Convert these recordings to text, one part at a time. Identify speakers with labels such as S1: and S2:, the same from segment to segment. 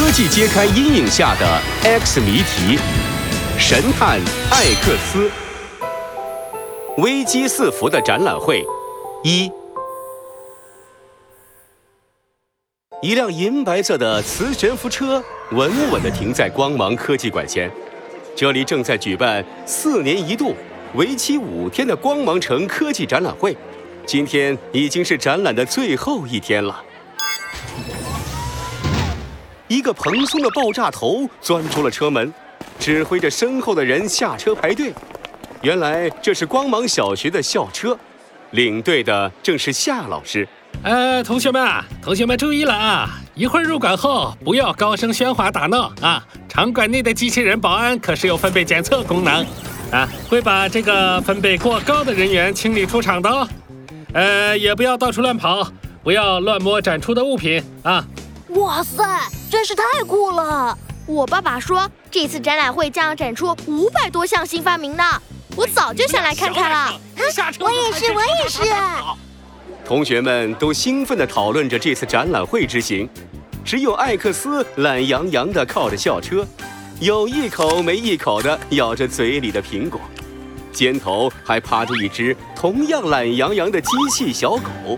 S1: 科技揭开阴影下的 X 谜题，神探艾克斯，危机四伏的展览会一。一辆银白色的磁悬浮车稳稳地停在光芒科技馆前，这里正在举办四年一度、为期五天的光芒城科技展览会。今天已经是展览的最后一天了。一个蓬松的爆炸头钻出了车门，指挥着身后的人下车排队。原来这是光芒小学的校车，领队的正是夏老师。
S2: 呃，同学们，同学们注意了啊！一会儿入馆后不要高声喧哗打闹啊！场馆内的机器人保安可是有分贝检测功能，啊，会把这个分贝过高的人员清理出场的哦。呃，也不要到处乱跑，不要乱摸展出的物品啊！
S3: 哇塞，真是太酷了！我爸爸说这次展览会将要展出五百多项新发明呢，我早就想来看看了。
S4: 我也是，我也是。
S1: 同学们都兴奋地讨论着这次展览会之行，只有艾克斯懒洋洋地靠着校车，有一口没一口地咬着嘴里的苹果。肩头还趴着一只同样懒洋洋的机器小狗，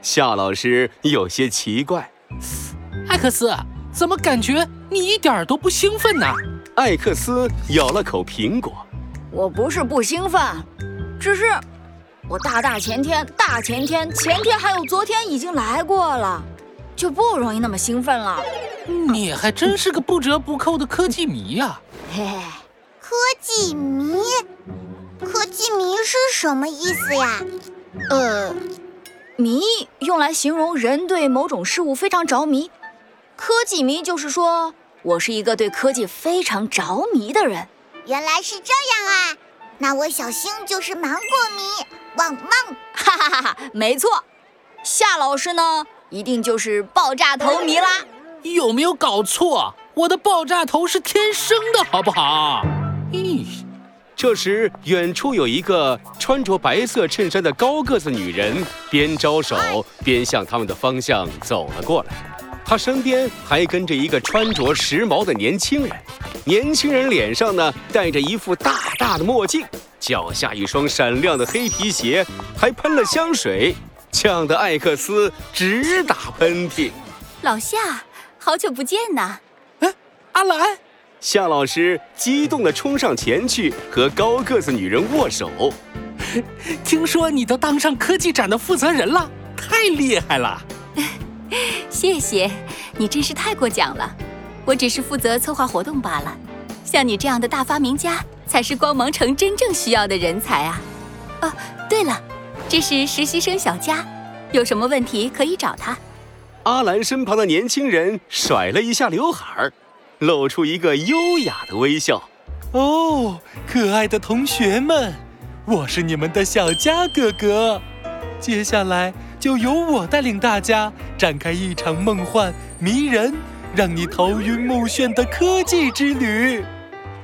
S1: 夏老师有些奇怪：“
S5: 艾克斯，怎么感觉你一点都不兴奋呢？”
S1: 艾克斯咬了口苹果：“
S4: 我不是不兴奋，只是我大大前天、大前天、前天还有昨天已经来过了，就不容易那么兴奋了。”
S5: 你还真是个不折不扣的科技迷呀！
S4: 嘿嘿，
S6: 科技迷。科技迷是什么意思呀？
S4: 呃，迷用来形容人对某种事物非常着迷。科技迷就是说我是一个对科技非常着迷的人。
S6: 原来是这样啊！那我小星就是芒果迷，汪汪！
S4: 哈哈哈哈，没错。夏老师呢，一定就是爆炸头迷啦。
S5: 有没有搞错？我的爆炸头是天生的，好不好？咦。
S1: 这时，远处有一个穿着白色衬衫的高个子女人，边招手边向他们的方向走了过来。她身边还跟着一个穿着时髦的年轻人，年轻人脸上呢戴着一副大大的墨镜，脚下一双闪亮的黑皮鞋，还喷了香水，呛得艾克斯直打喷嚏。
S7: 老夏，好久不见呐！
S5: 哎，阿兰。
S1: 夏老师激动地冲上前去和高个子女人握手。
S5: 听说你都当上科技展的负责人了，太厉害了！
S7: 谢谢，你真是太过奖了。我只是负责策划活动罢了。像你这样的大发明家，才是光芒城真正需要的人才啊！哦，对了，这是实习生小佳，有什么问题可以找他。
S1: 阿兰身旁的年轻人甩了一下刘海儿。露出一个优雅的微笑。
S8: 哦，可爱的同学们，我是你们的小佳哥哥。接下来就由我带领大家展开一场梦幻、迷人、让你头晕目眩的科技之旅。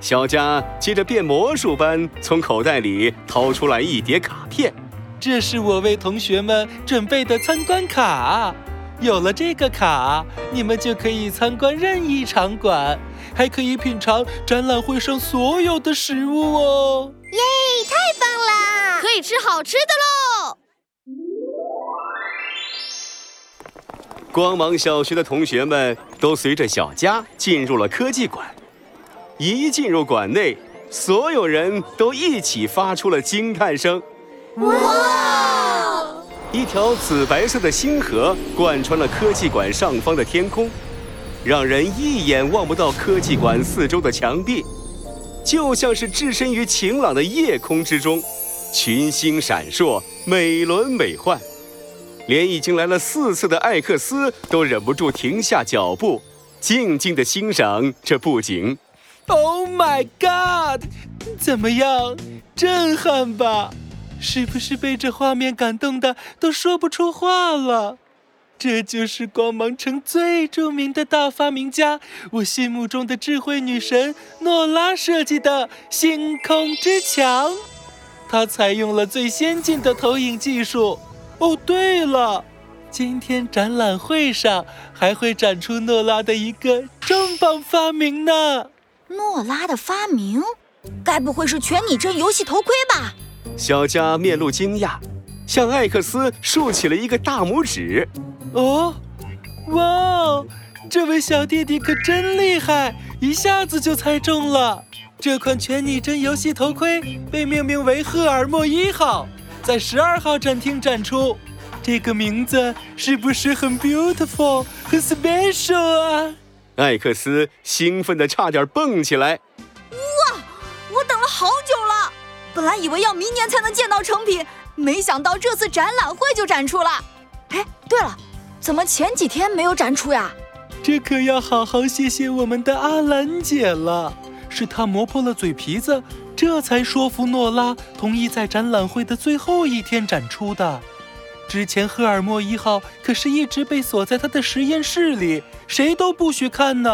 S1: 小佳接着变魔术般从口袋里掏出来一叠卡片，
S8: 这是我为同学们准备的参观卡。有了这个卡，你们就可以参观任意场馆，还可以品尝展览会上所有的食物哦！
S6: 耶，太棒了！
S3: 可以吃好吃的喽！
S1: 光芒小学的同学们都随着小佳进入了科技馆。一进入馆内，所有人都一起发出了惊叹声：“哇！”一条紫白色的星河贯穿了科技馆上方的天空，让人一眼望不到科技馆四周的墙壁，就像是置身于晴朗的夜空之中，群星闪烁，美轮美奂。连已经来了四次的艾克斯都忍不住停下脚步，静静地欣赏这布景。
S8: Oh my god！怎么样，震撼吧？是不是被这画面感动的都说不出话了？这就是光芒城最著名的大发明家，我心目中的智慧女神诺拉设计的星空之墙。它采用了最先进的投影技术。哦，对了，今天展览会上还会展出诺拉的一个重磅发明呢！
S4: 诺拉的发明，该不会是全拟真游戏头盔吧？
S1: 小佳面露惊讶，向艾克斯竖起了一个大拇指。
S8: 哦，哇哦，这位小弟弟可真厉害，一下子就猜中了。这款全拟真游戏头盔被命名为赫尔墨一号，在十二号展厅展出。这个名字是不是很 beautiful、很 special 啊？
S1: 艾克斯兴奋的差点蹦起来。
S4: 哇，我等了好久了，本来以为要明年才能见到成品，没想到这次展览会就展出了。哎，对了，怎么前几天没有展出呀？
S8: 这可要好好谢谢我们的阿兰姐了。是他磨破了嘴皮子，这才说服诺拉同意在展览会的最后一天展出的。之前赫尔墨一号可是一直被锁在他的实验室里，谁都不许看呢。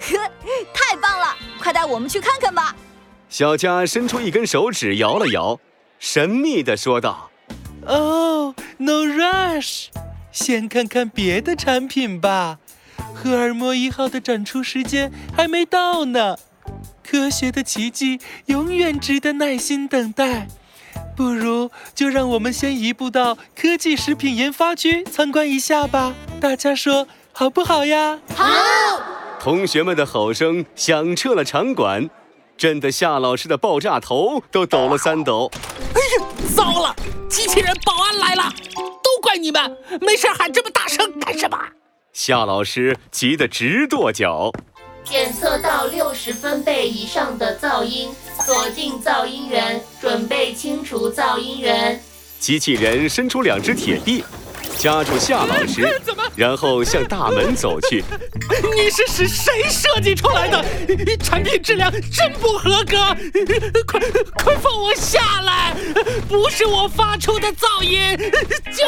S4: 呵，太棒了，快带我们去看看吧。
S1: 小佳伸出一根手指摇了摇，神秘地说道
S8: ：“Oh, no rush，先看看别的产品吧。赫尔墨一号的展出时间还没到呢。”科学的奇迹永远值得耐心等待，不如就让我们先移步到科技食品研发区参观一下吧。大家说好不好呀？
S3: 好！
S1: 同学们的吼声响彻了场馆，震得夏老师的爆炸头都抖了三抖。
S5: 哎呀，糟了！机器人保安来了，都怪你们！没事喊这么大声干什么？
S1: 夏老师急得直跺脚。
S9: 检测到六十分贝以上的噪音，锁定噪音源，准备清除噪音源。
S1: 机器人伸出两只铁臂，夹住夏老师，然后向大门走去。
S2: 你是是谁设计出来的？产品质量真不合格！快快放我下来！不是我发出的噪音，就